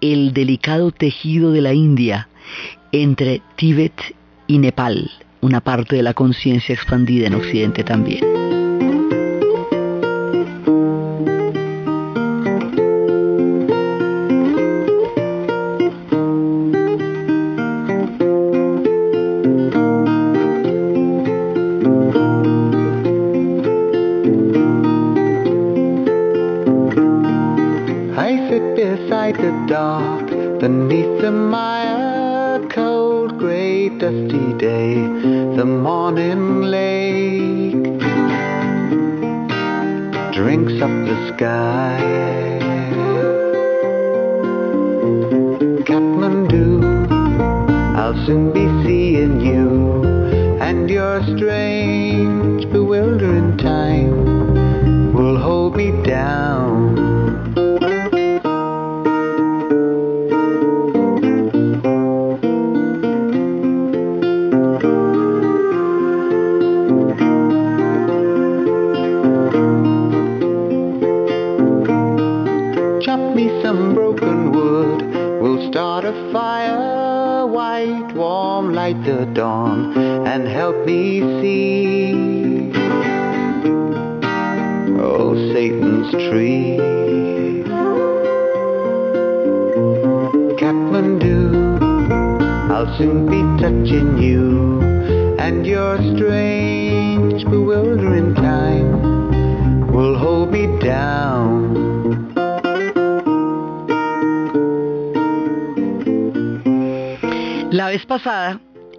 el delicado tejido de la India entre Tíbet y Nepal, una parte de la conciencia expandida en Occidente también. La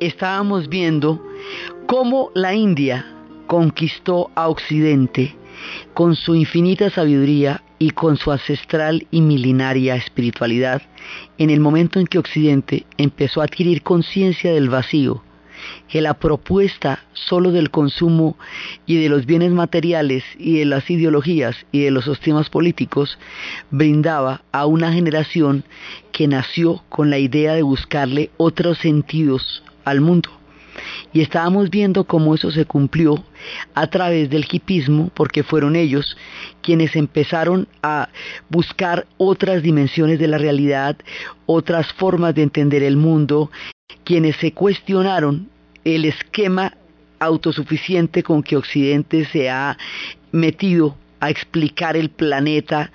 estábamos viendo cómo la India conquistó a Occidente con su infinita sabiduría y con su ancestral y milenaria espiritualidad en el momento en que Occidente empezó a adquirir conciencia del vacío, que la propuesta solo del consumo y de los bienes materiales y de las ideologías y de los sistemas políticos brindaba a una generación que nació con la idea de buscarle otros sentidos al mundo. Y estábamos viendo cómo eso se cumplió a través del hipismo, porque fueron ellos quienes empezaron a buscar otras dimensiones de la realidad, otras formas de entender el mundo, quienes se cuestionaron el esquema autosuficiente con que Occidente se ha metido a explicar el planeta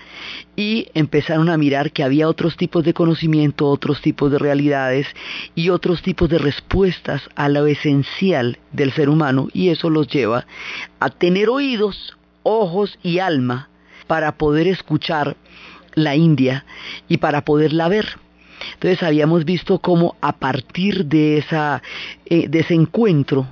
y empezaron a mirar que había otros tipos de conocimiento, otros tipos de realidades y otros tipos de respuestas a lo esencial del ser humano y eso los lleva a tener oídos, ojos y alma para poder escuchar la India y para poderla ver. Entonces habíamos visto cómo a partir de, esa, eh, de ese encuentro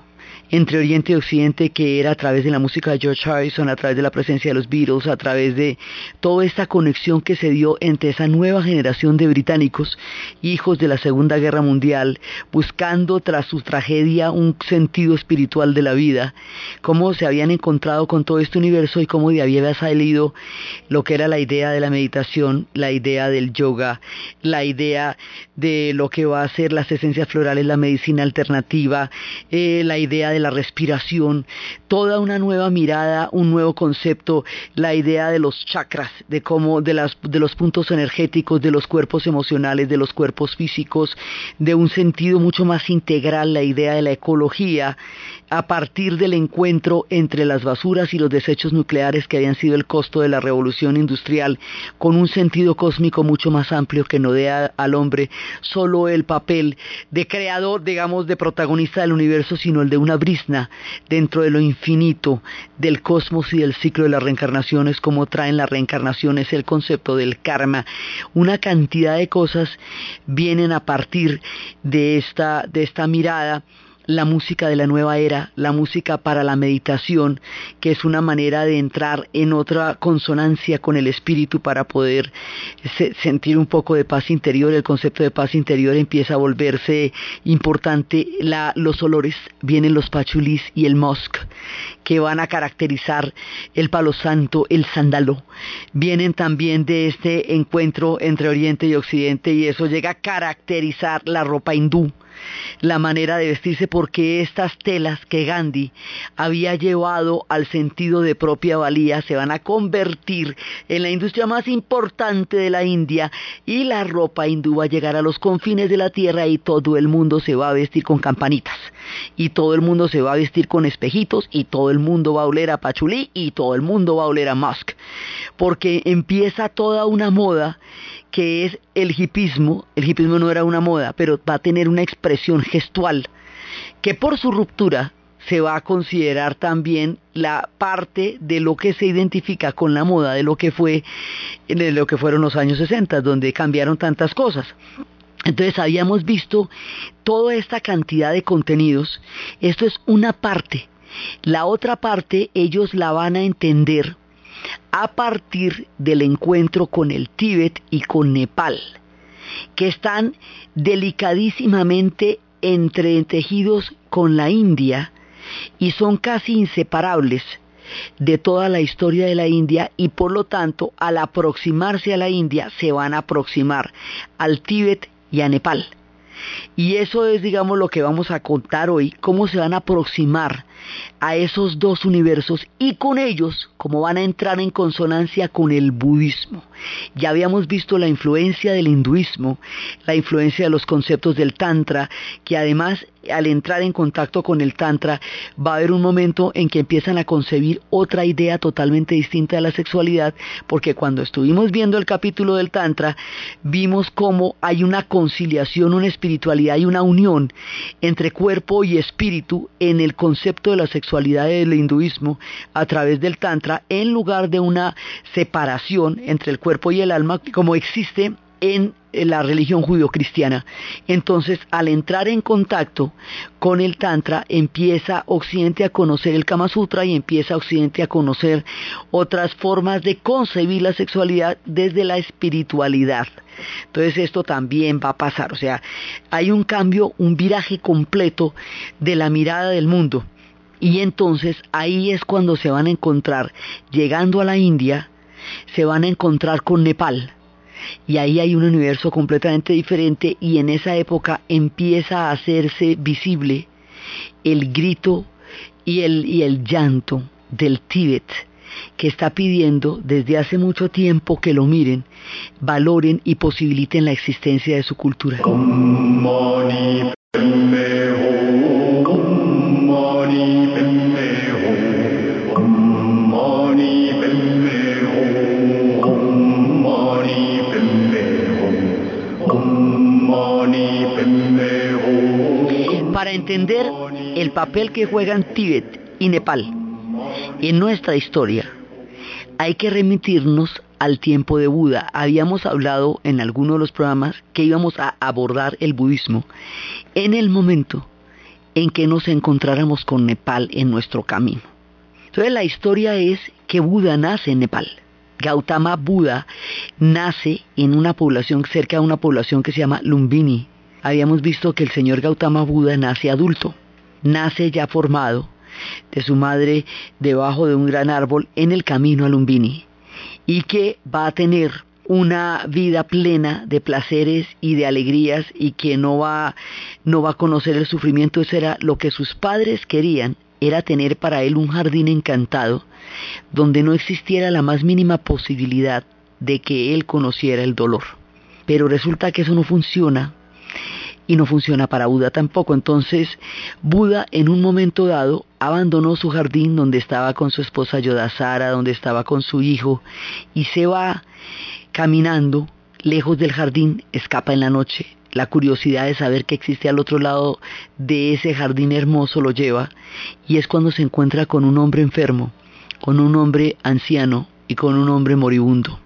entre Oriente y Occidente que era a través de la música de George Harrison, a través de la presencia de los Beatles, a través de toda esta conexión que se dio entre esa nueva generación de británicos, hijos de la Segunda Guerra Mundial, buscando tras su tragedia un sentido espiritual de la vida, cómo se habían encontrado con todo este universo y cómo de había salido lo que era la idea de la meditación, la idea del yoga, la idea de lo que va a ser las esencias florales, la medicina alternativa, eh, la idea de la respiración, toda una nueva mirada, un nuevo concepto, la idea de los chakras, de cómo, de, las, de los puntos energéticos, de los cuerpos emocionales, de los cuerpos físicos, de un sentido mucho más integral, la idea de la ecología, a partir del encuentro entre las basuras y los desechos nucleares que habían sido el costo de la revolución industrial, con un sentido cósmico mucho más amplio que no dé al hombre solo el papel de creador, digamos, de protagonista del universo, sino el de una brisna dentro de lo infinito del cosmos y del ciclo de las reencarnaciones, como traen las reencarnaciones, el concepto del karma, una cantidad de cosas vienen a partir de esta, de esta mirada la música de la nueva era, la música para la meditación, que es una manera de entrar en otra consonancia con el espíritu para poder sentir un poco de paz interior. El concepto de paz interior empieza a volverse importante. los olores, vienen los pachulis y el musk, que van a caracterizar el palo santo, el sándalo. Vienen también de este encuentro entre Oriente y Occidente y eso llega a caracterizar la ropa hindú la manera de vestirse porque estas telas que Gandhi había llevado al sentido de propia valía se van a convertir en la industria más importante de la India y la ropa hindú va a llegar a los confines de la tierra y todo el mundo se va a vestir con campanitas. Y todo el mundo se va a vestir con espejitos y todo el mundo va a oler a pachulí y todo el mundo va a oler a musk. Porque empieza toda una moda que es el hipismo. El hipismo no era una moda, pero va a tener una expresión gestual que por su ruptura se va a considerar también la parte de lo que se identifica con la moda, de lo que fue, de lo que fueron los años 60, donde cambiaron tantas cosas. Entonces habíamos visto toda esta cantidad de contenidos. Esto es una parte. La otra parte ellos la van a entender a partir del encuentro con el Tíbet y con Nepal, que están delicadísimamente entretejidos con la India y son casi inseparables de toda la historia de la India y por lo tanto al aproximarse a la India se van a aproximar al Tíbet y a Nepal. Y eso es, digamos, lo que vamos a contar hoy, cómo se van a aproximar a esos dos universos y con ellos cómo van a entrar en consonancia con el budismo. Ya habíamos visto la influencia del hinduismo, la influencia de los conceptos del tantra, que además al entrar en contacto con el Tantra, va a haber un momento en que empiezan a concebir otra idea totalmente distinta de la sexualidad, porque cuando estuvimos viendo el capítulo del Tantra, vimos cómo hay una conciliación, una espiritualidad y una unión entre cuerpo y espíritu en el concepto de la sexualidad del hinduismo a través del Tantra, en lugar de una separación entre el cuerpo y el alma, como existe en la religión judio-cristiana. Entonces, al entrar en contacto con el Tantra, empieza Occidente a conocer el Kama Sutra y empieza Occidente a conocer otras formas de concebir la sexualidad desde la espiritualidad. Entonces esto también va a pasar, o sea, hay un cambio, un viraje completo de la mirada del mundo. Y entonces ahí es cuando se van a encontrar, llegando a la India, se van a encontrar con Nepal y ahí hay un universo completamente diferente y en esa época empieza a hacerse visible el grito y el, y el llanto del Tíbet que está pidiendo desde hace mucho tiempo que lo miren, valoren y posibiliten la existencia de su cultura. Entender el papel que juegan Tíbet y Nepal en nuestra historia, hay que remitirnos al tiempo de Buda. Habíamos hablado en alguno de los programas que íbamos a abordar el budismo en el momento en que nos encontráramos con Nepal en nuestro camino. Entonces la historia es que Buda nace en Nepal. Gautama Buda nace en una población cerca de una población que se llama Lumbini. Habíamos visto que el señor Gautama Buda nace adulto, nace ya formado de su madre debajo de un gran árbol en el camino a Lumbini y que va a tener una vida plena de placeres y de alegrías y que no va, no va a conocer el sufrimiento. Eso era lo que sus padres querían, era tener para él un jardín encantado donde no existiera la más mínima posibilidad de que él conociera el dolor. Pero resulta que eso no funciona y no funciona para Buda tampoco. Entonces Buda en un momento dado abandonó su jardín donde estaba con su esposa Yodasara, donde estaba con su hijo y se va caminando lejos del jardín, escapa en la noche. La curiosidad de saber que existe al otro lado de ese jardín hermoso lo lleva y es cuando se encuentra con un hombre enfermo, con un hombre anciano y con un hombre moribundo.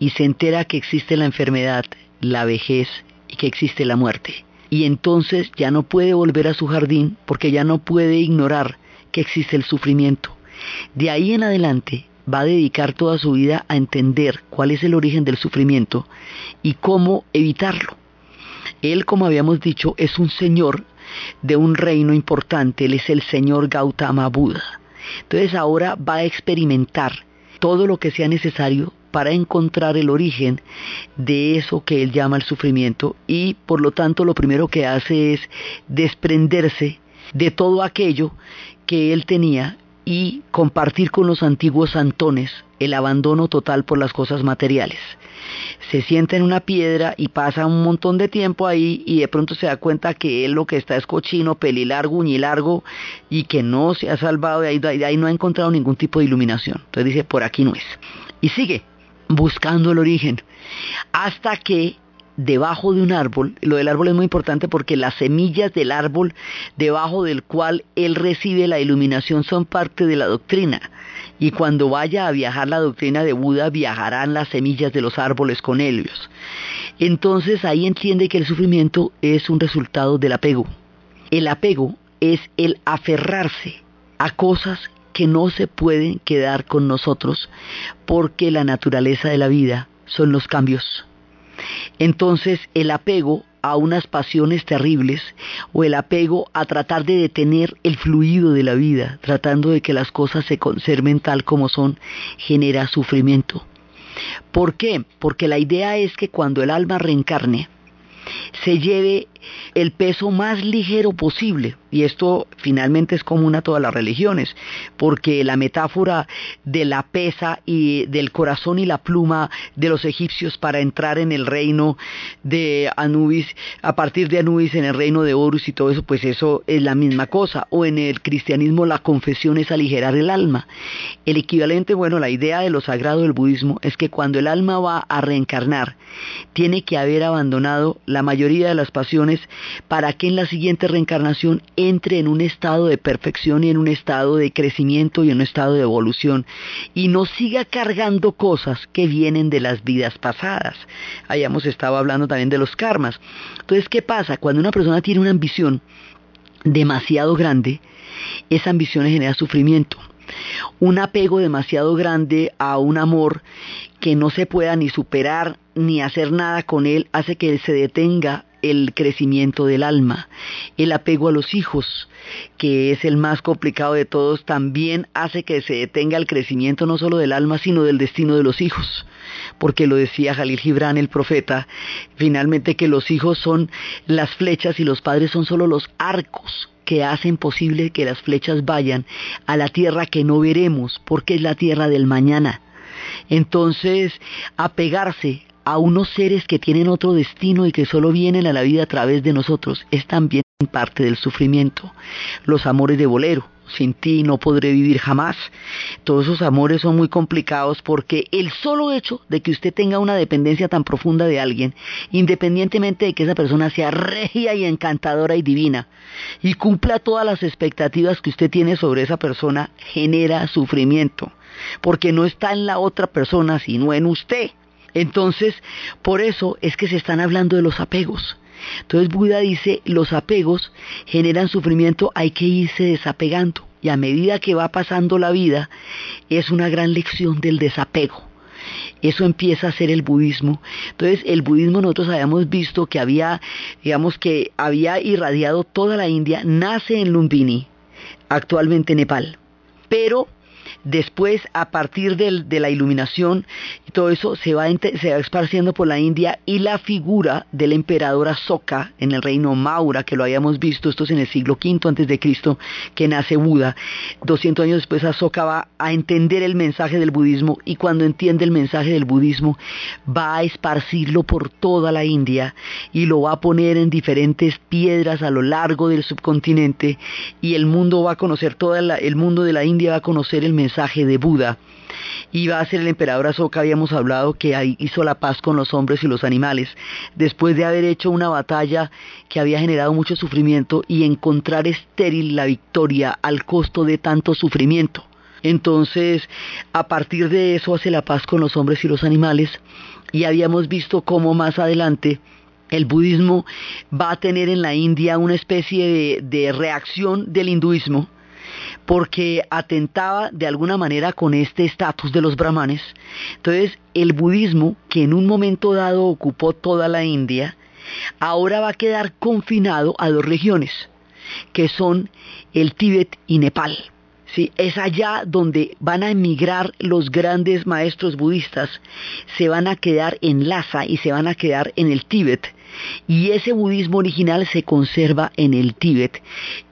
Y se entera que existe la enfermedad, la vejez que existe la muerte. y entonces ya no puede volver a su jardín porque ya no puede ignorar que existe el sufrimiento. De ahí en adelante va a dedicar toda su vida a entender cuál es el origen del sufrimiento y cómo evitarlo. Él, como habíamos dicho, es un señor de un reino importante, él es el señor Gautama Buda. Entonces ahora va a experimentar todo lo que sea necesario para encontrar el origen de eso que él llama el sufrimiento y por lo tanto lo primero que hace es desprenderse de todo aquello que él tenía y compartir con los antiguos santones el abandono total por las cosas materiales. Se sienta en una piedra y pasa un montón de tiempo ahí y de pronto se da cuenta que él lo que está es cochino, pelilargo, uñilargo y que no se ha salvado de ahí, de ahí no ha encontrado ningún tipo de iluminación. Entonces dice, por aquí no es. Y sigue buscando el origen hasta que debajo de un árbol, lo del árbol es muy importante porque las semillas del árbol debajo del cual él recibe la iluminación son parte de la doctrina. Y cuando vaya a viajar la doctrina de Buda, viajarán las semillas de los árboles con ellos. Entonces ahí entiende que el sufrimiento es un resultado del apego. El apego es el aferrarse a cosas que no se pueden quedar con nosotros porque la naturaleza de la vida son los cambios. Entonces el apego a unas pasiones terribles o el apego a tratar de detener el fluido de la vida, tratando de que las cosas se conserven tal como son, genera sufrimiento. ¿Por qué? Porque la idea es que cuando el alma reencarne, se lleve el peso más ligero posible. Y esto finalmente es común a todas las religiones, porque la metáfora de la pesa y del corazón y la pluma de los egipcios para entrar en el reino de Anubis, a partir de Anubis en el reino de Horus y todo eso, pues eso es la misma cosa. O en el cristianismo la confesión es aligerar el alma. El equivalente, bueno, la idea de lo sagrado del budismo es que cuando el alma va a reencarnar, tiene que haber abandonado la mayoría de las pasiones para que en la siguiente reencarnación entre en un estado de perfección y en un estado de crecimiento y en un estado de evolución y no siga cargando cosas que vienen de las vidas pasadas. Hayamos estado hablando también de los karmas. Entonces, ¿qué pasa? Cuando una persona tiene una ambición demasiado grande, esa ambición genera sufrimiento. Un apego demasiado grande a un amor que no se pueda ni superar ni hacer nada con él hace que se detenga el crecimiento del alma. El apego a los hijos, que es el más complicado de todos, también hace que se detenga el crecimiento no solo del alma, sino del destino de los hijos. Porque lo decía Jalil Gibran, el profeta, finalmente que los hijos son las flechas y los padres son solo los arcos que hacen posible que las flechas vayan a la tierra que no veremos, porque es la tierra del mañana. Entonces, apegarse a unos seres que tienen otro destino y que solo vienen a la vida a través de nosotros es también parte del sufrimiento. Los amores de bolero, sin ti no podré vivir jamás. Todos esos amores son muy complicados porque el solo hecho de que usted tenga una dependencia tan profunda de alguien, independientemente de que esa persona sea regia y encantadora y divina, y cumpla todas las expectativas que usted tiene sobre esa persona, genera sufrimiento, porque no está en la otra persona, sino en usted. Entonces, por eso es que se están hablando de los apegos. Entonces Buda dice, los apegos generan sufrimiento, hay que irse desapegando. Y a medida que va pasando la vida, es una gran lección del desapego. Eso empieza a ser el budismo. Entonces, el budismo nosotros habíamos visto que había, digamos que había irradiado toda la India, nace en Lumbini, actualmente Nepal. Pero Después, a partir de la iluminación, todo eso se va, se va esparciendo por la India y la figura del emperador Asoka en el reino Maura, que lo habíamos visto, esto es en el siglo V antes de Cristo, que nace Buda. 200 años después Asoka va a entender el mensaje del budismo y cuando entiende el mensaje del budismo va a esparcirlo por toda la India y lo va a poner en diferentes piedras a lo largo del subcontinente y el mundo va a conocer, todo el mundo de la India va a conocer el mensaje de Buda. Iba a ser el emperador Asoka, habíamos hablado que hizo la paz con los hombres y los animales, después de haber hecho una batalla que había generado mucho sufrimiento y encontrar estéril la victoria al costo de tanto sufrimiento. Entonces, a partir de eso hace la paz con los hombres y los animales y habíamos visto cómo más adelante el budismo va a tener en la India una especie de, reacción del hinduismo porque atentaba de alguna manera con este estatus de los brahmanes. Entonces, el budismo, que en un momento dado ocupó toda la India, ahora va a quedar confinado a dos regiones, que son el Tíbet y Nepal. ¿Sí? Es allá donde van a emigrar los grandes maestros budistas, se van a quedar en Lhasa y se van a quedar en el Tíbet y ese budismo original se conserva en el Tíbet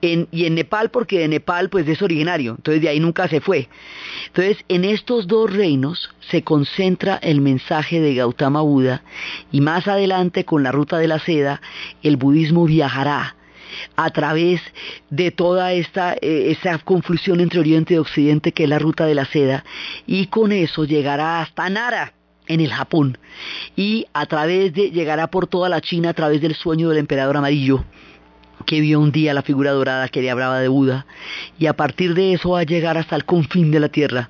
y en Nepal porque de Nepal pues es originario, entonces de ahí nunca se fue. Entonces en estos dos reinos se concentra el mensaje de Gautama Buda y más adelante con la ruta de la seda el budismo viajará a través de toda esta eh, esa confusión entre Oriente y Occidente que es la ruta de la seda y con eso llegará hasta Nara en el Japón. Y a través de llegará por toda la China a través del sueño del emperador amarillo que vio un día la figura dorada que le hablaba de Buda. Y a partir de eso va a llegar hasta el confín de la tierra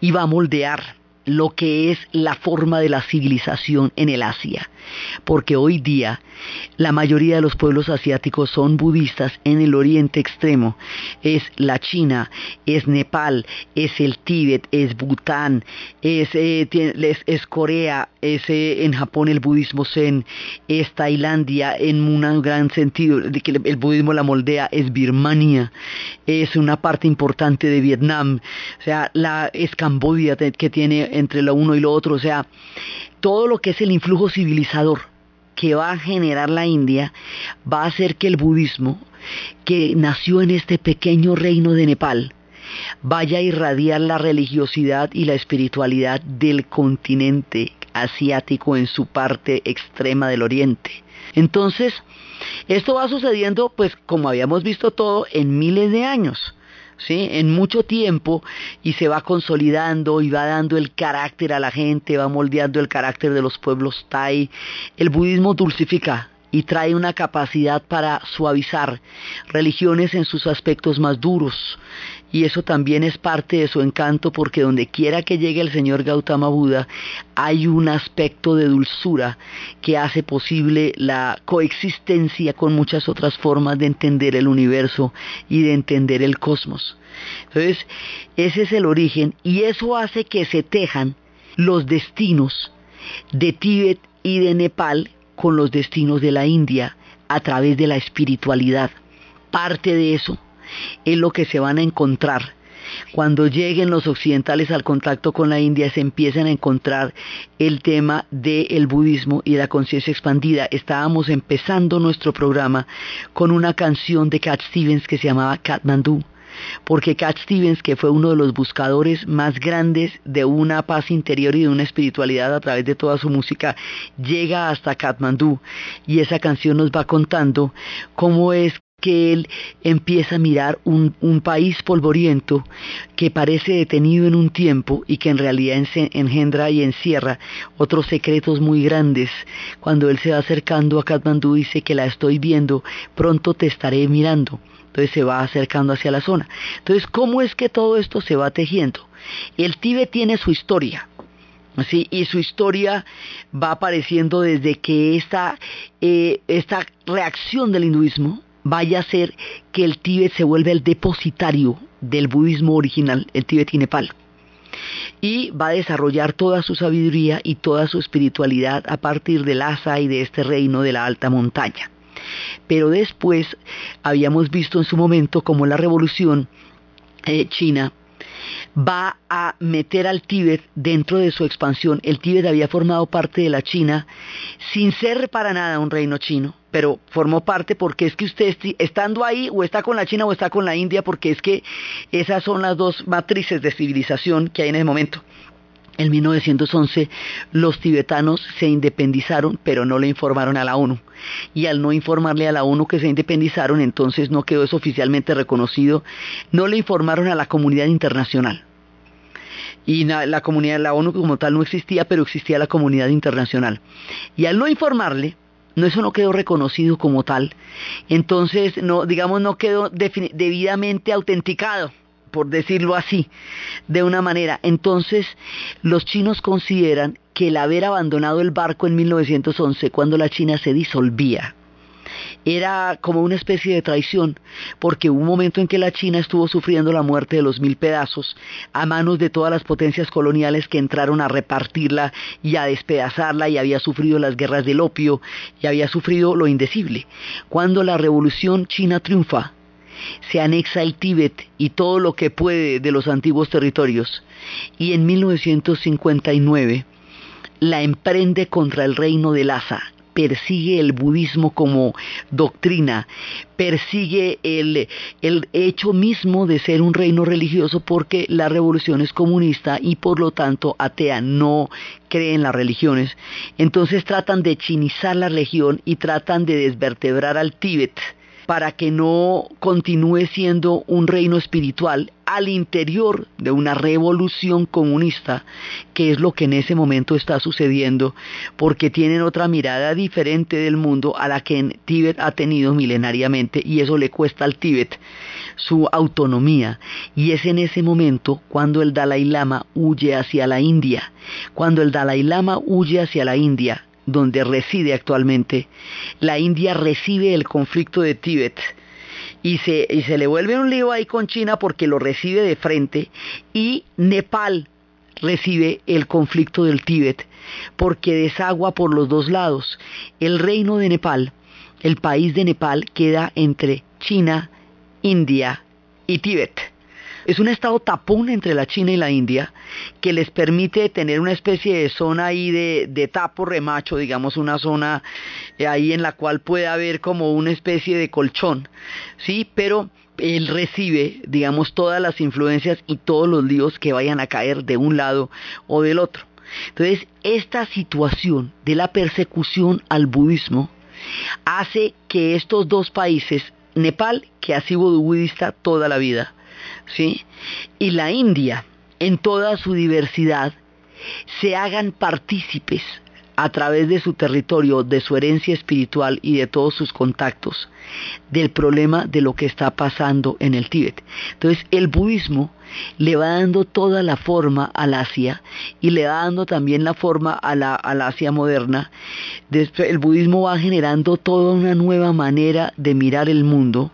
y va a moldear lo que es la forma de la civilización en el Asia, porque hoy día la mayoría de los pueblos asiáticos son budistas en el oriente extremo, es la China, es Nepal, es el Tíbet, es Bután, es, eh, Corea, es eh, en Japón el budismo zen, es Tailandia en un gran sentido, de que el budismo la moldea, es Birmania, es una parte importante de Vietnam, o sea, la, es Camboya que tiene entre lo uno y lo otro, o sea, todo lo que es el influjo civilizador que va a generar la India va a hacer que el budismo, que nació en este pequeño reino de Nepal, vaya a irradiar la religiosidad y la espiritualidad del continente asiático en su parte extrema del oriente. Entonces, esto va sucediendo, pues como habíamos visto todo, en miles de años. ¿Sí? en mucho tiempo y se va consolidando y va dando el carácter a la gente, va moldeando el carácter de los pueblos Tai. El budismo dulcifica y trae una capacidad para suavizar religiones en sus aspectos más duros y eso también es parte de su encanto porque donde quiera que llegue el señor Gautama Buda hay un aspecto de dulzura que hace posible la coexistencia con muchas otras formas de entender el universo y de entender el cosmos. Entonces, ese es el origen y eso hace que se tejan los destinos de Tíbet y de Nepal con los destinos de la India a través de la espiritualidad. Parte de eso es lo que se van a encontrar. Cuando lleguen los occidentales al contacto con la India se empiezan a encontrar el tema del budismo y la conciencia expandida. Estábamos empezando nuestro programa con una canción de Cat Stevens que se llamaba Kathmandu porque Cat Stevens, que fue uno de los buscadores más grandes de una paz interior y de una espiritualidad a través de toda su música, llega hasta Kathmandu y esa canción nos va contando cómo es que él empieza a mirar un, país polvoriento que parece detenido en un tiempo y que en realidad engendra y encierra otros secretos muy grandes. Cuando él se va acercando a Kathmandu dice que la estoy viendo, pronto te estaré mirando. Entonces se va acercando hacia la zona. Entonces, ¿cómo es que todo esto se va tejiendo? El Tíbet tiene su historia. ¿sí? y su historia va apareciendo desde que esta, eh, esta reacción del hinduismo vaya a ser que el Tíbet se vuelva el depositario del budismo original, el Tíbet y Nepal. Y va a desarrollar toda su sabiduría y toda su espiritualidad a partir del Lhasa y de este reino de la alta montaña. Pero después habíamos visto en su momento como la revolución eh, china va a meter al Tíbet dentro de su expansión. El Tíbet había formado parte de la China sin ser para nada un reino chino, pero formó parte porque es que usted estando ahí o está con la China o está con la India, porque es que esas son las dos matrices de civilización que hay en ese momento. En 1911 los tibetanos se independizaron, pero no le informaron a la ONU. Y al no informarle a la ONU que se independizaron, entonces no quedó eso oficialmente reconocido. No le informaron a la comunidad internacional. Y la, comunidad, la ONU como tal no existía, pero existía la comunidad internacional. Y al no informarle, no eso no quedó reconocido como tal. Entonces, no, digamos, no quedó debidamente autenticado por decirlo así, de una manera. Entonces, los chinos consideran que el haber abandonado el barco en 1911, cuando la China se disolvía, era como una especie de traición, porque hubo un momento en que la China estuvo sufriendo la muerte de los mil pedazos a manos de todas las potencias coloniales que entraron a repartirla y a despedazarla y había sufrido las guerras del opio y había sufrido lo indecible. Cuando la revolución china triunfa, se anexa el Tíbet y todo lo que puede de los antiguos territorios. Y en 1959 la emprende contra el reino de Lhasa, persigue el budismo como doctrina, persigue el, hecho mismo de ser un reino religioso porque la revolución es comunista y por lo tanto atea, no cree en las religiones. Entonces tratan de chinizar la región y tratan de desvertebrar al Tíbet para que no continúe siendo un reino espiritual al interior de una revolución comunista, que es lo que en ese momento está sucediendo, porque tienen otra mirada diferente del mundo a la que Tíbet ha tenido milenariamente y eso le cuesta al Tíbet su autonomía. Y es en ese momento cuando el Dalai Lama huye hacia la India. Cuando el Dalai Lama huye hacia la India, donde reside actualmente, la India recibe el conflicto de Tíbet y se, le vuelve un lío ahí con China porque lo recibe de frente y Nepal recibe el conflicto del Tíbet porque desagua por los dos lados. El reino de Nepal, el país de Nepal queda entre China, India y Tíbet. Es un estado tapón entre la China y la India que les permite tener una especie de zona ahí de, tapo remacho, digamos una zona eh, ahí en la cual puede haber como una especie de colchón, ¿sí? Pero él recibe, digamos, todas las influencias y todos los líos que vayan a caer de un lado o del otro. Entonces, esta situación de la persecución al budismo hace que estos dos países, Nepal, que ha sido budista toda la vida, ¿sí? y la India en toda su diversidad se hagan partícipes a través de su territorio, de su herencia espiritual y de todos sus contactos, del problema de lo que está pasando en el Tíbet. Entonces el budismo le va dando toda la forma al Asia y le va dando también la forma a la, Asia moderna. El budismo va generando toda una nueva manera de mirar el mundo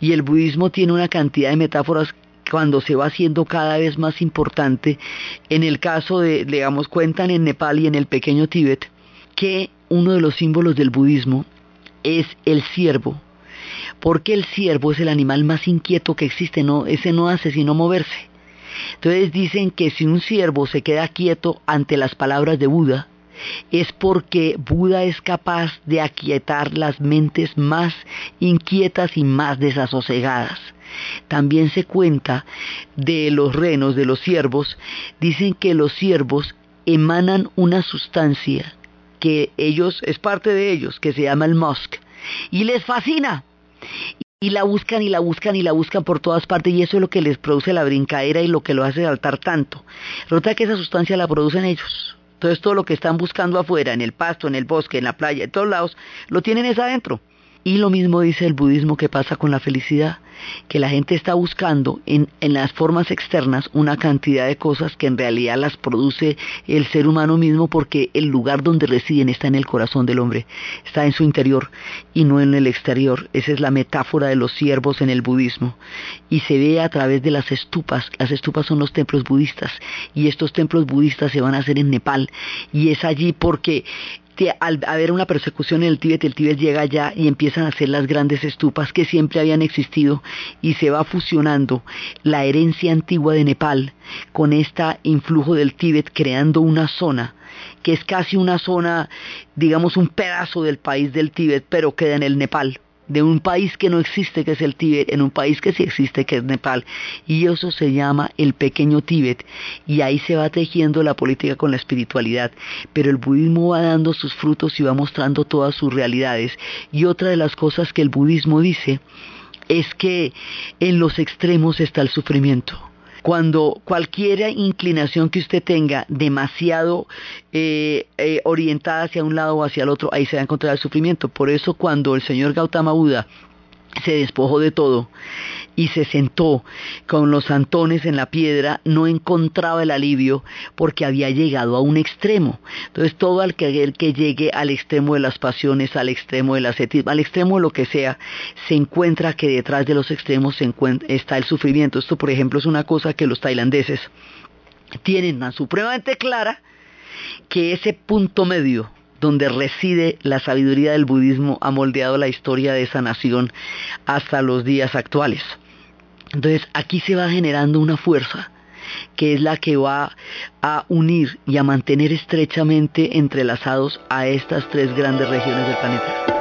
y el budismo tiene una cantidad de metáforas cuando se va haciendo cada vez más importante. En el caso de, digamos, cuentan en Nepal y en el pequeño Tíbet, que uno de los símbolos del budismo es el ciervo, porque el ciervo es el animal más inquieto que existe, no, ese no hace sino moverse. Entonces dicen que si un ciervo se queda quieto ante las palabras de Buda, es porque Buda es capaz de aquietar las mentes más inquietas y más desasosegadas. También se cuenta de los renos, de los ciervos, dicen que los ciervos emanan una sustancia que ellos, es parte de ellos, que se llama el musk, y les fascina. Y la buscan y la buscan y la buscan por todas partes y eso es lo que les produce la brincadera y lo que lo hace saltar tanto. Resulta que esa sustancia la producen ellos. Entonces todo lo que están buscando afuera, en el pasto, en el bosque, en la playa, en todos lados, lo tienen es adentro. Y lo mismo dice el budismo que pasa con la felicidad, que la gente está buscando en, en, las formas externas una cantidad de cosas que en realidad las produce el ser humano mismo porque el lugar donde residen está en el corazón del hombre, está en su interior y no en el exterior. Esa es la metáfora de los siervos en el budismo. Y se ve a través de las estupas. Las estupas son los templos budistas y estos templos budistas se van a hacer en Nepal y es allí porque al haber una persecución en el Tíbet, el Tíbet llega allá y empiezan a hacer las grandes estupas que siempre habían existido y se va fusionando la herencia antigua de Nepal con este influjo del Tíbet creando una zona que es casi una zona, digamos un pedazo del país del Tíbet, pero queda en el Nepal de un país que no existe, que es el Tíbet, en un país que sí existe, que es Nepal. Y eso se llama el pequeño Tíbet. Y ahí se va tejiendo la política con la espiritualidad. Pero el budismo va dando sus frutos y va mostrando todas sus realidades. Y otra de las cosas que el budismo dice es que en los extremos está el sufrimiento cuando cualquier inclinación que usted tenga demasiado eh, eh, orientada hacia un lado o hacia el otro, ahí se va a encontrar el sufrimiento. Por eso cuando el señor Gautama Buda se despojó de todo y se sentó con los antones en la piedra, no encontraba el alivio porque había llegado a un extremo. Entonces todo aquel que llegue al extremo de las pasiones, al extremo del ascetismo, al extremo de lo que sea, se encuentra que detrás de los extremos está el sufrimiento. Esto, por ejemplo, es una cosa que los tailandeses tienen tan supremamente clara que ese punto medio donde reside la sabiduría del budismo ha moldeado la historia de esa nación hasta los días actuales. Entonces aquí se va generando una fuerza que es la que va a unir y a mantener estrechamente entrelazados a estas tres grandes regiones del planeta.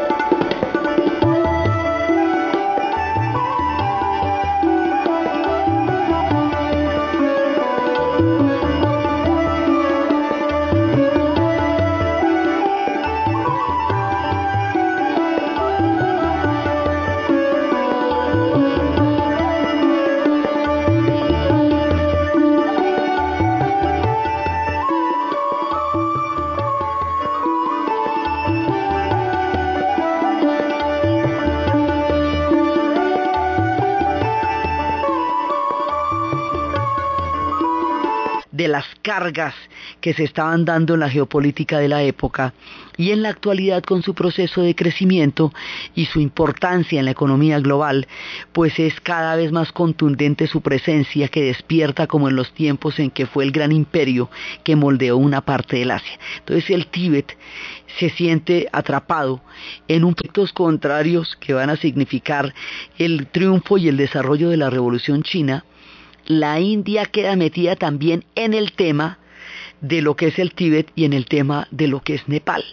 Cargas que se estaban dando en la geopolítica de la época y en la actualidad con su proceso de crecimiento y su importancia en la economía global, pues es cada vez más contundente su presencia que despierta como en los tiempos en que fue el gran imperio que moldeó una parte del Asia. Entonces el Tíbet se siente atrapado en un contrarios que van a significar el triunfo y el desarrollo de la revolución china la India queda metida también en el tema de lo que es el Tíbet y en el tema de lo que es Nepal.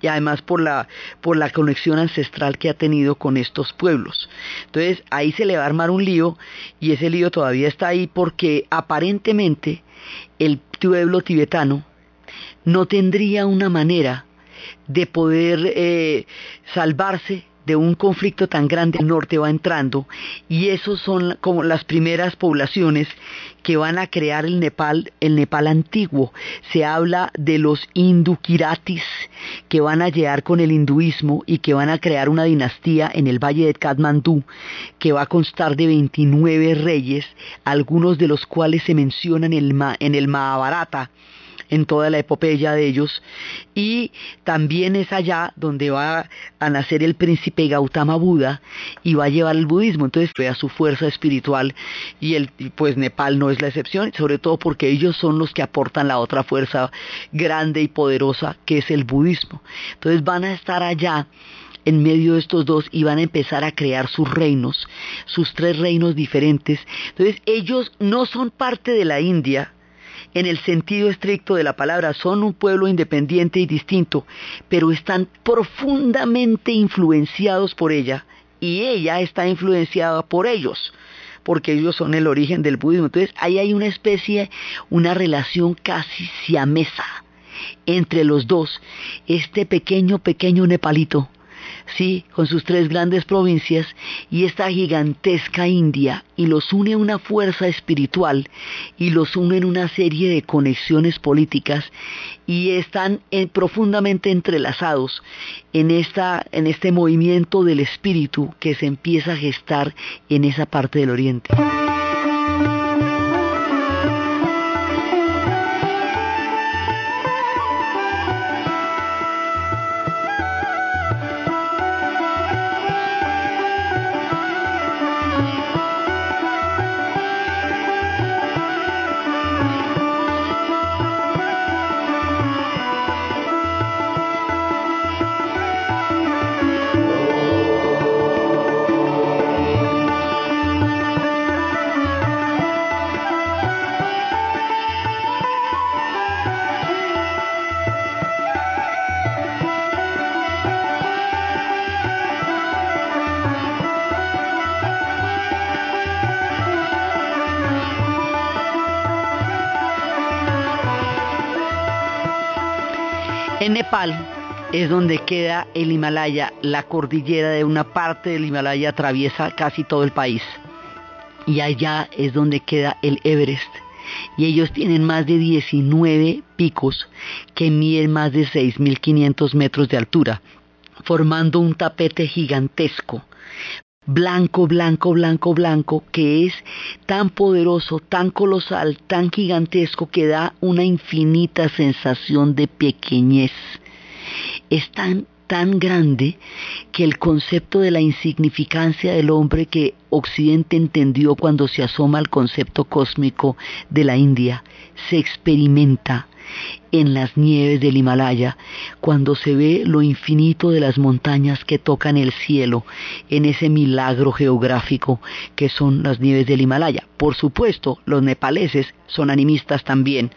Y además por la, por la conexión ancestral que ha tenido con estos pueblos. Entonces ahí se le va a armar un lío y ese lío todavía está ahí porque aparentemente el pueblo tibetano no tendría una manera de poder eh, salvarse de un conflicto tan grande al norte va entrando y esos son como las primeras poblaciones que van a crear el Nepal, el Nepal antiguo. Se habla de los Indukiratis que van a llegar con el hinduismo y que van a crear una dinastía en el valle de Kathmandú que va a constar de 29 reyes, algunos de los cuales se mencionan en el, en el Mahabharata en toda la epopeya de ellos. Y también es allá donde va a nacer el príncipe Gautama Buda y va a llevar el budismo. Entonces vea su fuerza espiritual y el, pues Nepal no es la excepción, sobre todo porque ellos son los que aportan la otra fuerza grande y poderosa que es el budismo. Entonces van a estar allá en medio de estos dos y van a empezar a crear sus reinos, sus tres reinos diferentes. Entonces ellos no son parte de la India, en el sentido estricto de la palabra, son un pueblo independiente y distinto, pero están profundamente influenciados por ella y ella está influenciada por ellos porque ellos son el origen del budismo. Entonces ahí hay una especie, una relación casi siamesa entre los dos. Este pequeño, pequeño nepalito sí, con sus tres grandes provincias y esta gigantesca India, y los une una fuerza espiritual y los une en una serie de conexiones políticas y están eh, profundamente entrelazados en, esta, en este movimiento del espíritu que se empieza a gestar en esa parte del oriente. Es donde queda el Himalaya, la cordillera de una parte del Himalaya atraviesa casi todo el país. Y allá es donde queda el Everest. Y ellos tienen más de 19 picos que miden más de 6.500 metros de altura, formando un tapete gigantesco blanco, blanco, blanco, blanco, que es tan poderoso, tan colosal, tan gigantesco, que da una infinita sensación de pequeñez. Es tan tan grande que el concepto de la insignificancia del hombre que Occidente entendió cuando se asoma al concepto cósmico de la India se experimenta en las nieves del Himalaya, cuando se ve lo infinito de las montañas que tocan el cielo, en ese milagro geográfico que son las nieves del Himalaya. Por supuesto, los nepaleses son animistas también,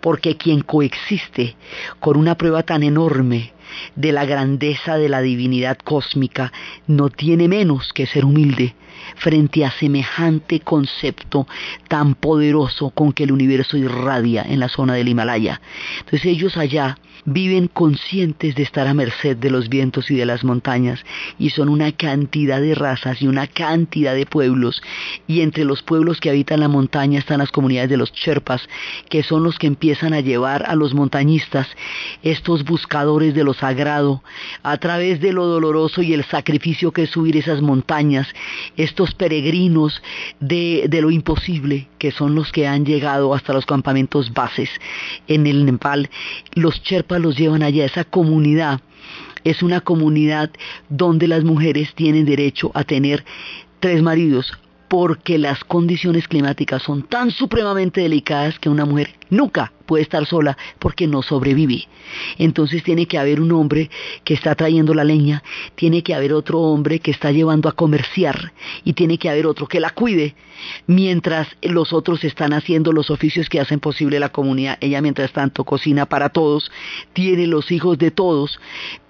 porque quien coexiste con una prueba tan enorme de la grandeza de la divinidad cósmica no tiene menos que ser humilde frente a semejante concepto tan poderoso con que el universo irradia en la zona del Himalaya. Entonces ellos allá viven conscientes de estar a merced de los vientos y de las montañas y son una cantidad de razas y una cantidad de pueblos y entre los pueblos que habitan la montaña están las comunidades de los Sherpas que son los que empiezan a llevar a los montañistas estos buscadores de lo sagrado. A través de lo doloroso y el sacrificio que es subir esas montañas estos peregrinos de, de lo imposible que son los que han llegado hasta los campamentos bases en el Nepal los Sherpas los llevan allá. Esa comunidad es una comunidad donde las mujeres tienen derecho a tener tres maridos porque las condiciones climáticas son tan supremamente delicadas que una mujer nunca puede estar sola porque no sobrevive. Entonces tiene que haber un hombre que está trayendo la leña, tiene que haber otro hombre que está llevando a comerciar y tiene que haber otro que la cuide mientras los otros están haciendo los oficios que hacen posible la comunidad. Ella mientras tanto cocina para todos, tiene los hijos de todos,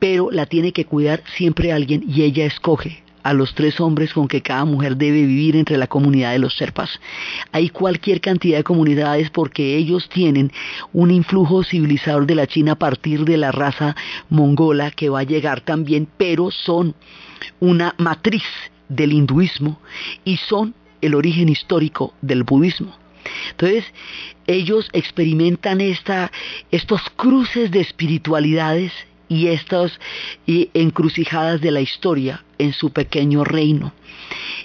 pero la tiene que cuidar siempre alguien y ella escoge a los tres hombres con que cada mujer debe vivir entre la comunidad de los serpas. Hay cualquier cantidad de comunidades porque ellos tienen un influjo civilizador de la China a partir de la raza mongola que va a llegar también, pero son una matriz del hinduismo y son el origen histórico del budismo. Entonces, ellos experimentan esta, estos cruces de espiritualidades y estas encrucijadas de la historia en su pequeño reino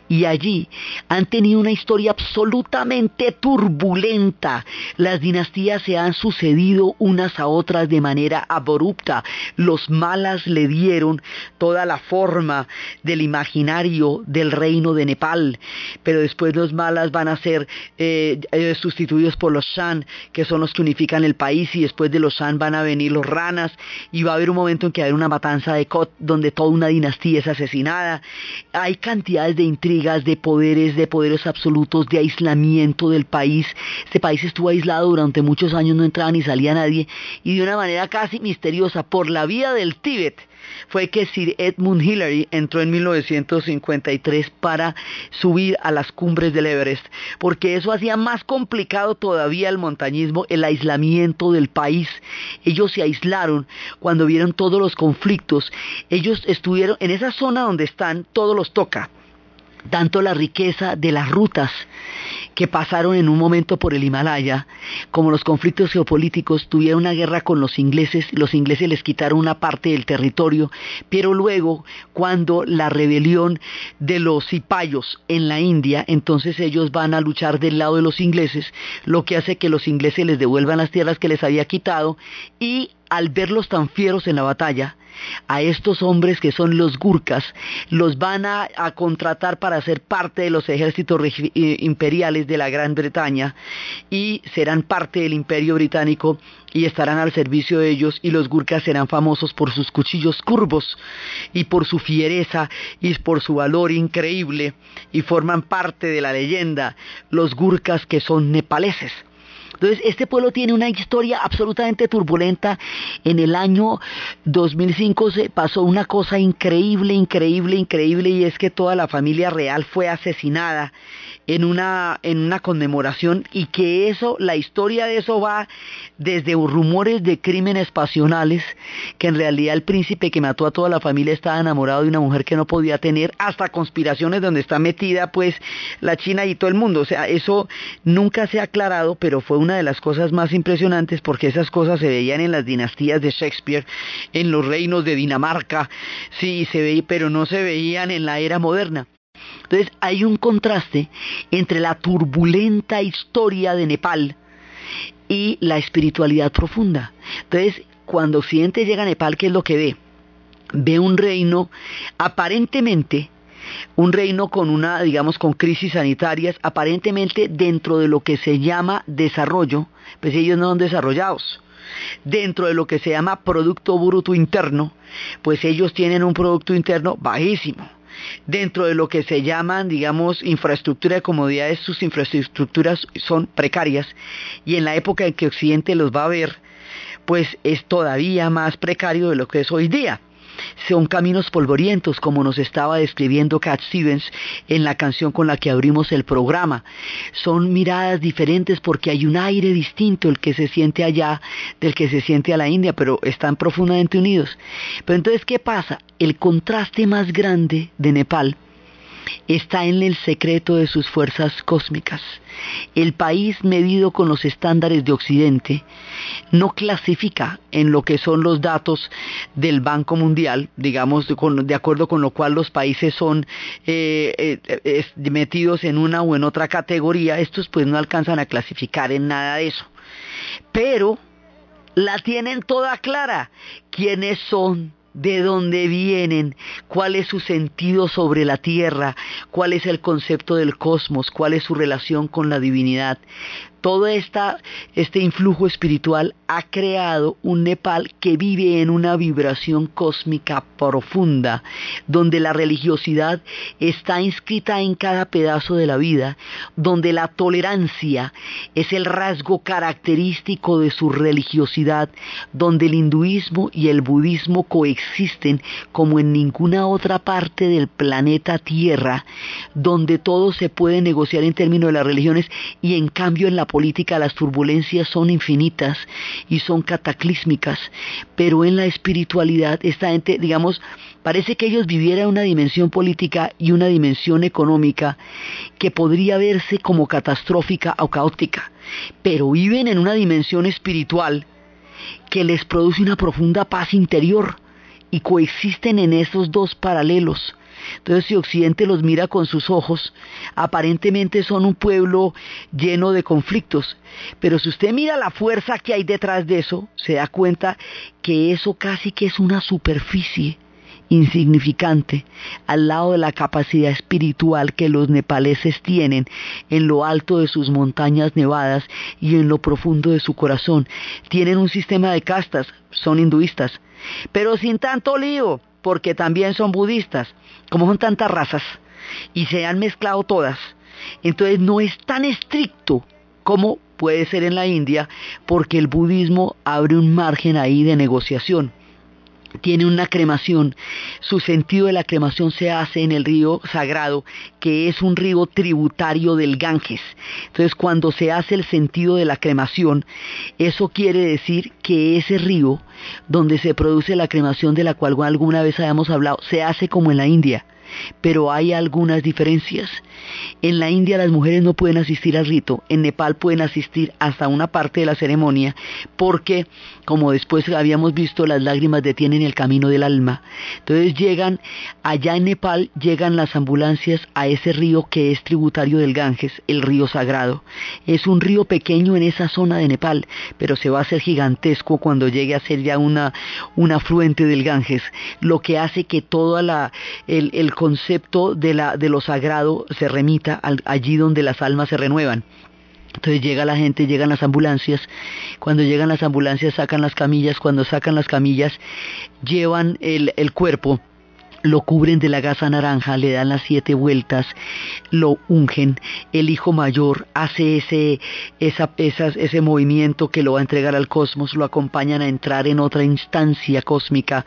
y allí han tenido una historia absolutamente turbulenta. Las dinastías se han sucedido unas a otras de manera abrupta. Los malas le dieron toda la forma del imaginario del reino de Nepal, pero después los malas van a ser eh, eh, sustituidos por los Shan, que son los que unifican el país, y después de los Shan van a venir los ranas, y va a haber un momento en que hay una matanza de Kot donde toda una dinastía es asesinada. Hay cantidades de intrigas de poderes, de poderes absolutos, de aislamiento del país. Este país estuvo aislado durante muchos años, no entraba ni salía nadie, y de una manera casi misteriosa, por la vía del Tíbet, fue que Sir Edmund Hillary entró en 1953 para subir a las cumbres del Everest, porque eso hacía más complicado todavía el montañismo, el aislamiento del país. Ellos se aislaron cuando vieron todos los conflictos. Ellos estuvieron en esa zona donde están, todos los toca tanto la riqueza de las rutas que pasaron en un momento por el Himalaya, como los conflictos geopolíticos, tuvieron una guerra con los ingleses, los ingleses les quitaron una parte del territorio, pero luego, cuando la rebelión de los cipayos en la India, entonces ellos van a luchar del lado de los ingleses, lo que hace que los ingleses les devuelvan las tierras que les había quitado y al verlos tan fieros en la batalla, a estos hombres que son los gurkas, los van a, contratar para ser parte de los ejércitos eh, imperiales de la Gran Bretaña y serán parte del imperio británico y estarán al servicio de ellos y los gurkas serán famosos por sus cuchillos curvos y por su fiereza y por su valor increíble y forman parte de la leyenda los gurkas que son nepaleses. Entonces, este pueblo tiene una historia absolutamente turbulenta. En el año 2005 se pasó una cosa increíble, increíble, increíble, y es que toda la familia real fue asesinada en una, en una conmemoración y que eso, la historia de eso va desde rumores de crímenes pasionales, que en realidad el príncipe que mató a toda la familia estaba enamorado de una mujer que no podía tener, hasta conspiraciones donde está metida pues la China y todo el mundo. O sea, eso nunca se ha aclarado, pero fue una de las cosas más impresionantes porque esas cosas se veían en las dinastías de Shakespeare, en los reinos de Dinamarca, sí, se veía, pero no se veían en la era moderna. Entonces hay un contraste entre la turbulenta historia de Nepal y la espiritualidad profunda. Entonces, cuando Occidente llega a Nepal, ¿qué es lo que ve? Ve un reino aparentemente un reino con una, digamos, con crisis sanitarias, aparentemente dentro de lo que se llama desarrollo, pues ellos no son desarrollados. Dentro de lo que se llama Producto Bruto Interno, pues ellos tienen un Producto Interno bajísimo. Dentro de lo que se llaman, digamos, infraestructura de comodidades, sus infraestructuras son precarias y en la época en que Occidente los va a ver, pues es todavía más precario de lo que es hoy día son caminos polvorientos, como nos estaba describiendo Cat Stevens en la canción con la que abrimos el programa. Son miradas diferentes porque hay un aire distinto el que se siente allá del que se siente a la India, pero están profundamente unidos. Pero entonces, ¿qué pasa? El contraste más grande de Nepal está en el secreto de sus fuerzas cósmicas. El país medido con los estándares de Occidente no clasifica en lo que son los datos del Banco Mundial, digamos, de acuerdo con lo cual los países son eh, eh, metidos en una o en otra categoría, estos pues no alcanzan a clasificar en nada de eso. Pero la tienen toda clara. ¿Quiénes son? De dónde vienen, cuál es su sentido sobre la tierra, cuál es el concepto del cosmos, cuál es su relación con la divinidad todo este influjo espiritual ha creado un Nepal que vive en una vibración cósmica profunda, donde la religiosidad está inscrita en cada pedazo de la vida, donde la tolerancia es el rasgo característico de su religiosidad, donde el hinduismo y el budismo coexisten como en ninguna otra parte del planeta Tierra, donde todo se puede negociar en términos de las religiones y en cambio en la política las turbulencias son infinitas y son cataclísmicas, pero en la espiritualidad esta gente, digamos, parece que ellos vivieran una dimensión política y una dimensión económica que podría verse como catastrófica o caótica, pero viven en una dimensión espiritual que les produce una profunda paz interior y coexisten en esos dos paralelos entonces, si Occidente los mira con sus ojos, aparentemente son un pueblo lleno de conflictos. Pero si usted mira la fuerza que hay detrás de eso, se da cuenta que eso casi que es una superficie insignificante al lado de la capacidad espiritual que los nepaleses tienen en lo alto de sus montañas nevadas y en lo profundo de su corazón. Tienen un sistema de castas, son hinduistas, pero sin tanto lío porque también son budistas, como son tantas razas y se han mezclado todas, entonces no es tan estricto como puede ser en la India, porque el budismo abre un margen ahí de negociación tiene una cremación. Su sentido de la cremación se hace en el río sagrado, que es un río tributario del Ganges. Entonces, cuando se hace el sentido de la cremación, eso quiere decir que ese río, donde se produce la cremación de la cual alguna vez habíamos hablado, se hace como en la India pero hay algunas diferencias. En la India las mujeres no pueden asistir al rito, en Nepal pueden asistir hasta una parte de la ceremonia, porque, como después habíamos visto, las lágrimas detienen el camino del alma. Entonces llegan, allá en Nepal llegan las ambulancias a ese río que es tributario del Ganges, el río sagrado. Es un río pequeño en esa zona de Nepal, pero se va a hacer gigantesco cuando llegue a ser ya una, un afluente del Ganges, lo que hace que todo la, el, el concepto de, la, de lo sagrado se remita allí donde las almas se renuevan. Entonces llega la gente, llegan las ambulancias, cuando llegan las ambulancias sacan las camillas, cuando sacan las camillas llevan el, el cuerpo lo cubren de la gasa naranja, le dan las siete vueltas, lo ungen, el hijo mayor hace ese, esa, ese movimiento que lo va a entregar al cosmos, lo acompañan a entrar en otra instancia cósmica,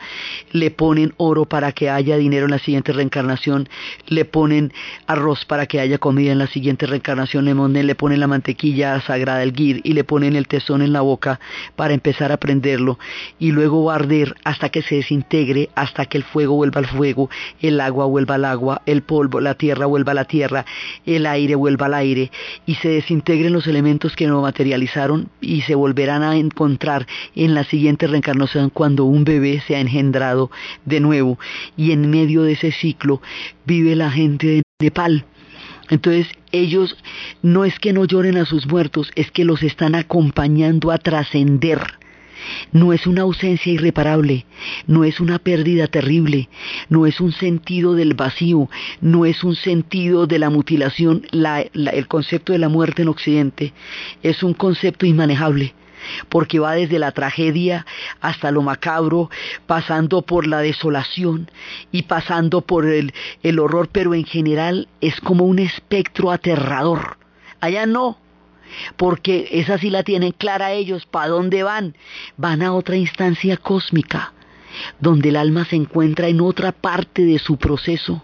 le ponen oro para que haya dinero en la siguiente reencarnación, le ponen arroz para que haya comida en la siguiente reencarnación, le, le ponen la mantequilla sagrada, el gir, y le ponen el tesón en la boca para empezar a prenderlo, y luego va a arder hasta que se desintegre, hasta que el fuego vuelva al fuego el agua vuelva al agua, el polvo, la tierra vuelva a la tierra, el aire vuelva al aire, y se desintegren los elementos que no materializaron y se volverán a encontrar en la siguiente reencarnación cuando un bebé se ha engendrado de nuevo. Y en medio de ese ciclo vive la gente de Nepal. Entonces ellos no es que no lloren a sus muertos, es que los están acompañando a trascender. No es una ausencia irreparable, no es una pérdida terrible, no es un sentido del vacío, no es un sentido de la mutilación. el concepto de la muerte en Occidente es un concepto inmanejable porque va desde la tragedia hasta lo macabro, pasando por la desolación y pasando por el, horror, pero en general es como un espectro aterrador. Allá no, porque esa sí la tienen clara ellos, ¿para dónde van? Van a otra instancia cósmica, donde el alma se encuentra en otra parte de su proceso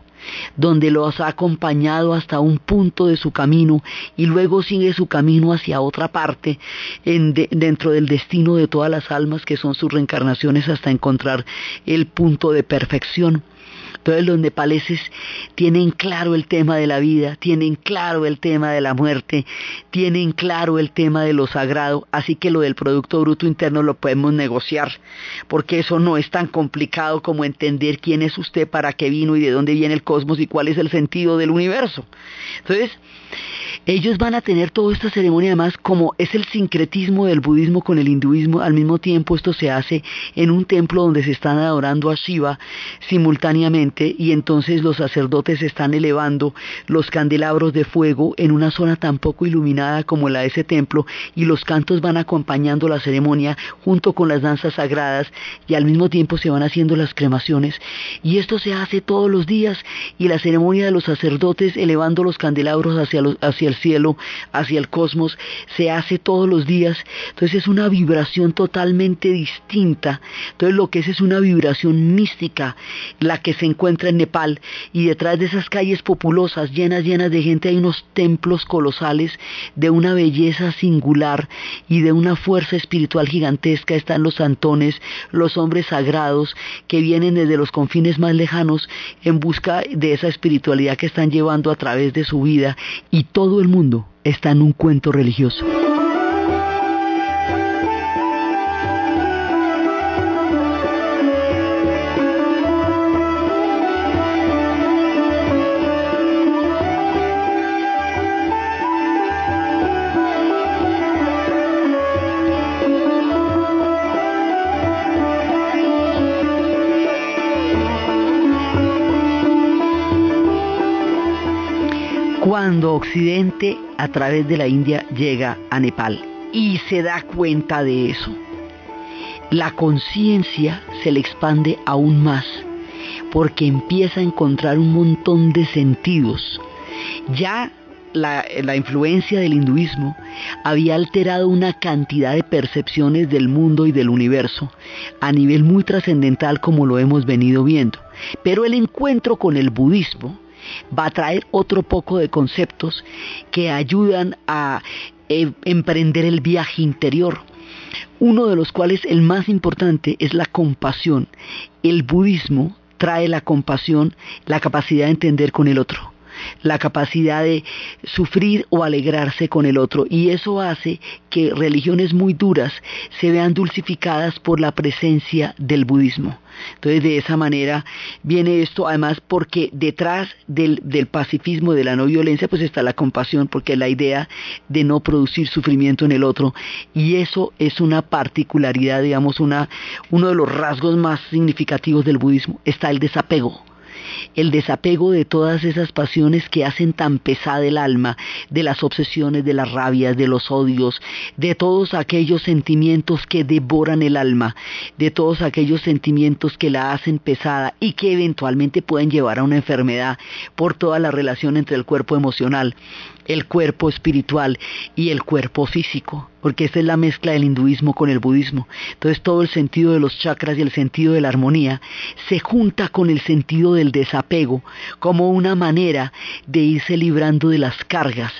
donde los ha acompañado hasta un punto de su camino y luego sigue su camino hacia otra parte dentro del destino de todas las almas que son sus reencarnaciones hasta encontrar el punto de perfección. Entonces los nepaleses tienen claro el tema de la vida, tienen claro el tema de la muerte, tienen claro el tema de lo sagrado, así que lo del Producto Bruto Interno lo podemos negociar, porque eso no es tan complicado como entender quién es usted, para qué vino y de dónde viene el cosmos y cuál es el sentido del universo. Entonces, ellos van a tener toda esta ceremonia además como es el sincretismo del budismo con el hinduismo, al mismo tiempo esto se hace en un templo donde se están adorando a Shiva simultáneamente y entonces los sacerdotes están elevando los candelabros de fuego en una zona tan poco iluminada como la de ese templo y los cantos van acompañando la ceremonia junto con las danzas sagradas y al mismo tiempo se van haciendo las cremaciones. Y esto se hace todos los días y la ceremonia de los sacerdotes elevando los candelabros hacia hacia, el cielo, hacia el cosmos, se hace todos los días. Entonces es una vibración totalmente distinta. Entonces lo que es es una vibración mística, la que se encuentra en Nepal. Y detrás de esas calles populosas, llenas, llenas de gente, hay unos templos colosales de una belleza singular y de una fuerza espiritual gigantesca. Están los santones, los hombres sagrados que vienen desde los confines más lejanos en busca de esa espiritualidad que están llevando a través de su vida y todo el mundo está en un cuento religioso. Occidente a través de la India llega a Nepal y se da cuenta de eso. La conciencia se le expande aún más porque empieza a encontrar un montón de sentidos. Ya la, influencia del hinduismo había alterado una cantidad de percepciones del mundo y del universo a nivel muy trascendental como lo hemos venido viendo. Pero el encuentro con el budismo va a traer otro poco de conceptos que ayudan a eh, emprender el viaje interior. Uno de los cuales, el más importante, es la compasión. El budismo trae la compasión, la capacidad de entender con el otro la capacidad de sufrir o alegrarse con el otro. Y eso hace que religiones muy duras se vean dulcificadas por la presencia del budismo. Entonces de esa manera viene esto, además porque detrás del, pacifismo, de la no violencia, pues está la compasión, porque la idea de no producir sufrimiento en el otro. Y eso es una particularidad, digamos, una, uno de los rasgos más significativos del budismo, está el desapego el desapego de todas esas pasiones que hacen tan pesada el alma, de las obsesiones, de las rabias, de los odios, de todos aquellos sentimientos que devoran el alma, de todos aquellos sentimientos que la hacen pesada y que eventualmente pueden llevar a una enfermedad por toda la relación entre el cuerpo emocional el cuerpo espiritual y el cuerpo físico, porque esa es la mezcla del hinduismo con el budismo. Entonces todo el sentido de los chakras y el sentido de la armonía se junta con el sentido del desapego como una manera de irse librando de las cargas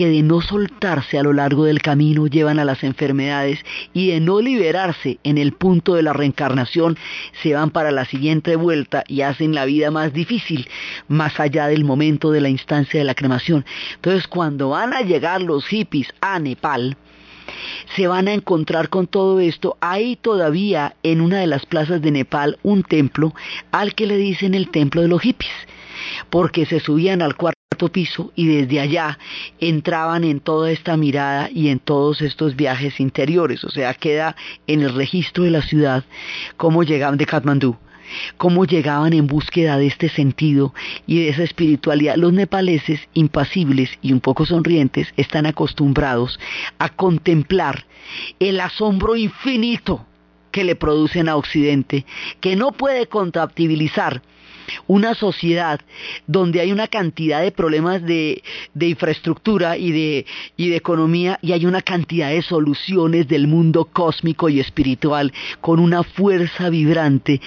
que de no soltarse a lo largo del camino llevan a las enfermedades y de no liberarse en el punto de la reencarnación se van para la siguiente vuelta y hacen la vida más difícil, más allá del momento de la instancia de la cremación. Entonces cuando van a llegar los hippies a Nepal, se van a encontrar con todo esto. Hay todavía en una de las plazas de Nepal un templo al que le dicen el templo de los hippies porque se subían al cuarto piso y desde allá entraban en toda esta mirada y en todos estos viajes interiores, o sea, queda en el registro de la ciudad cómo llegaban de Katmandú cómo llegaban en búsqueda de este sentido y de esa espiritualidad. Los nepaleses, impasibles y un poco sonrientes, están acostumbrados a contemplar el asombro infinito que le producen a Occidente, que no puede compatibilizar una sociedad donde hay una cantidad de problemas de, infraestructura y de, economía y hay una cantidad de soluciones del mundo cósmico y espiritual con una fuerza vibrante.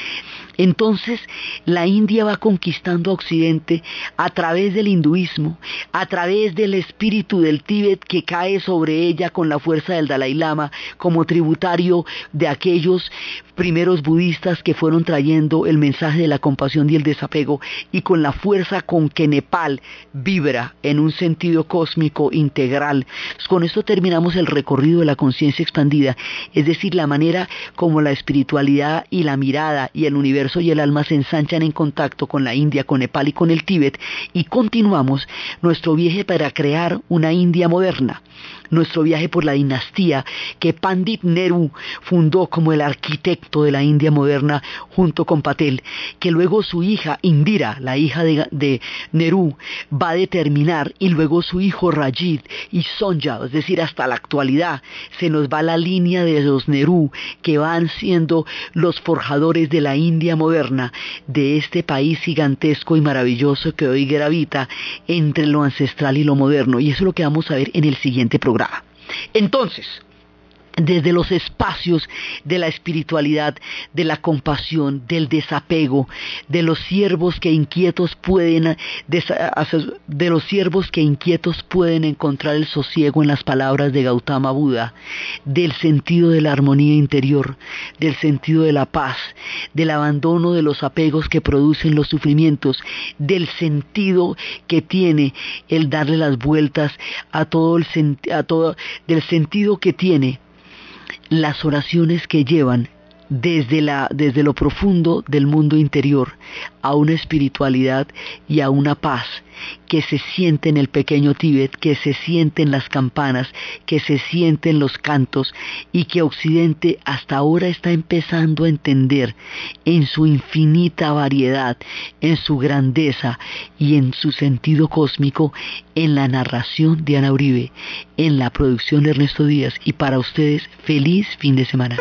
Entonces la India va conquistando a Occidente a través del hinduismo, a través del espíritu del Tíbet que cae sobre ella con la fuerza del Dalai Lama como tributario de aquellos primeros budistas que fueron trayendo el mensaje de la compasión y el desapego y con la fuerza con que Nepal vibra en un sentido cósmico integral. Con esto terminamos el recorrido de la conciencia expandida, es decir, la manera como la espiritualidad y la mirada y el universo y el alma se ensanchan en contacto con la India, con Nepal y con el Tíbet y continuamos nuestro viaje para crear una India moderna nuestro viaje por la dinastía que Pandit Nehru fundó como el arquitecto de la India moderna junto con Patel, que luego su hija Indira, la hija de, de Nehru, va a determinar y luego su hijo Rajid y Sonja, es decir, hasta la actualidad se nos va la línea de los Nehru que van siendo los forjadores de la India moderna, de este país gigantesco y maravilloso que hoy gravita entre lo ancestral y lo moderno. Y eso es lo que vamos a ver en el siguiente programa. Entonces, desde los espacios de la espiritualidad, de la compasión, del desapego, de los siervos que inquietos pueden de los siervos que inquietos pueden encontrar el sosiego en las palabras de Gautama Buda, del sentido de la armonía interior, del sentido de la paz, del abandono de los apegos que producen los sufrimientos, del sentido que tiene el darle las vueltas a todo el a todo del sentido que tiene las oraciones que llevan desde, la, desde lo profundo del mundo interior a una espiritualidad y a una paz que se siente en el pequeño Tíbet, que se siente en las campanas, que se siente en los cantos y que Occidente hasta ahora está empezando a entender en su infinita variedad, en su grandeza y en su sentido cósmico en la narración de Ana Uribe, en la producción de Ernesto Díaz y para ustedes feliz fin de semana.